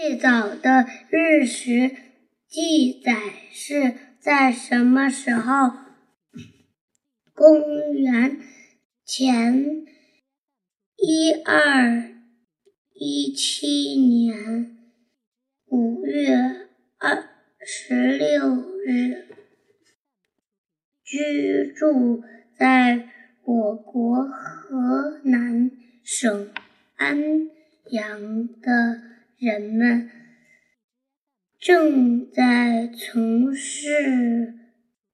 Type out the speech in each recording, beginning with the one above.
最早的日食记载是在什么时候？公元前一二一七年五月二十六日，居住在我国河南省安阳的人们，正在从事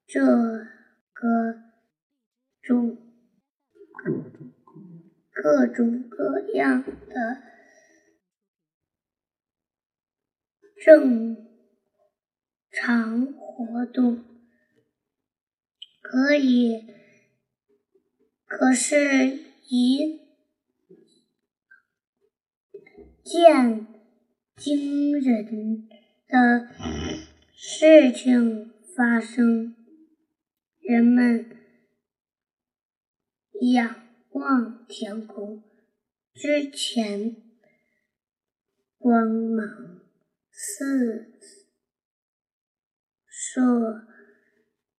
这个种各种各样的正常活动，可以，可是，一件惊人的事情发生，人们仰望天空，之前光芒四射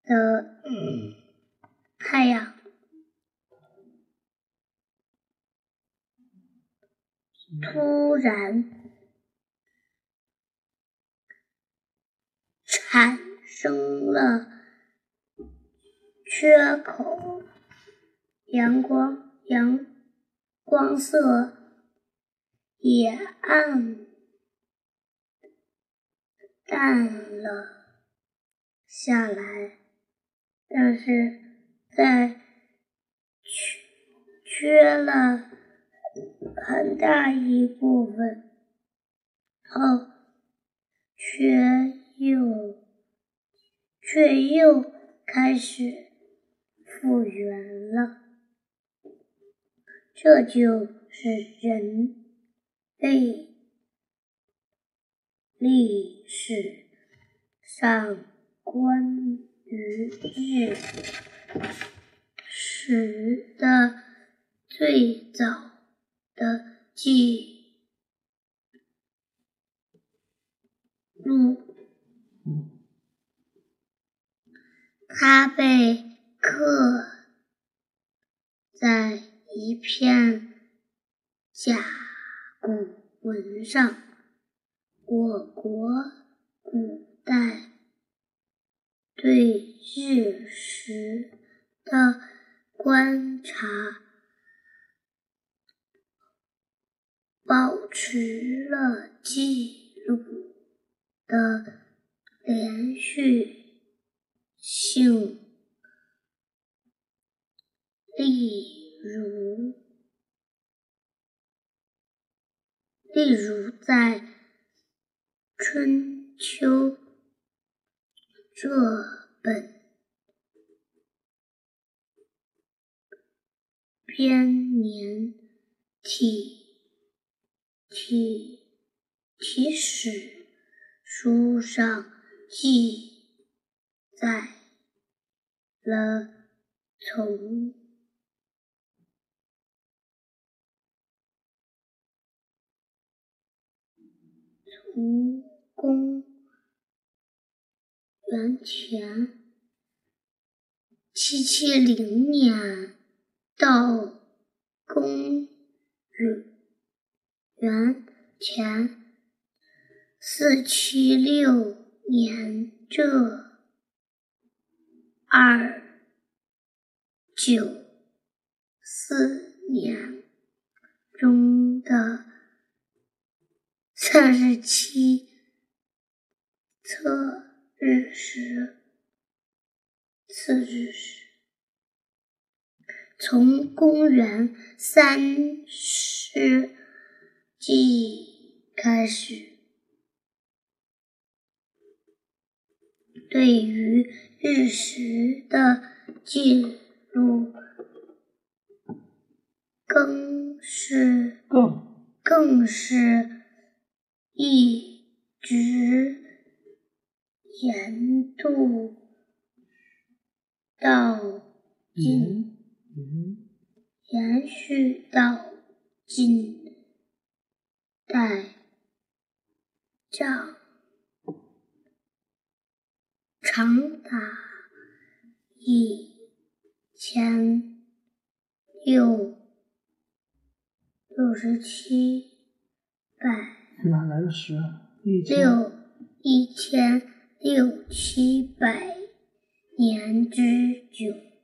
的太阳突然产生了缺口，阳光阳光色也暗淡了下来，但是在缺缺了很大一部分后，却又却又开始复原了。这就是人类历史上关于日食的最早的记录。它被刻在一片甲骨文上。我国古代对日食的观察保持了记录的连续性，例如，例如在春秋这本编年体体体史书上记在了从从公元前七七零年到公元前四七六年这二九四年中的三十七测日时，次日时，从公元三世纪开始，对于日食的记录更是更更是一直延度到今，嗯延续到近代。长长达一千六六十七百哪来的十？一千六一千六七百年之久。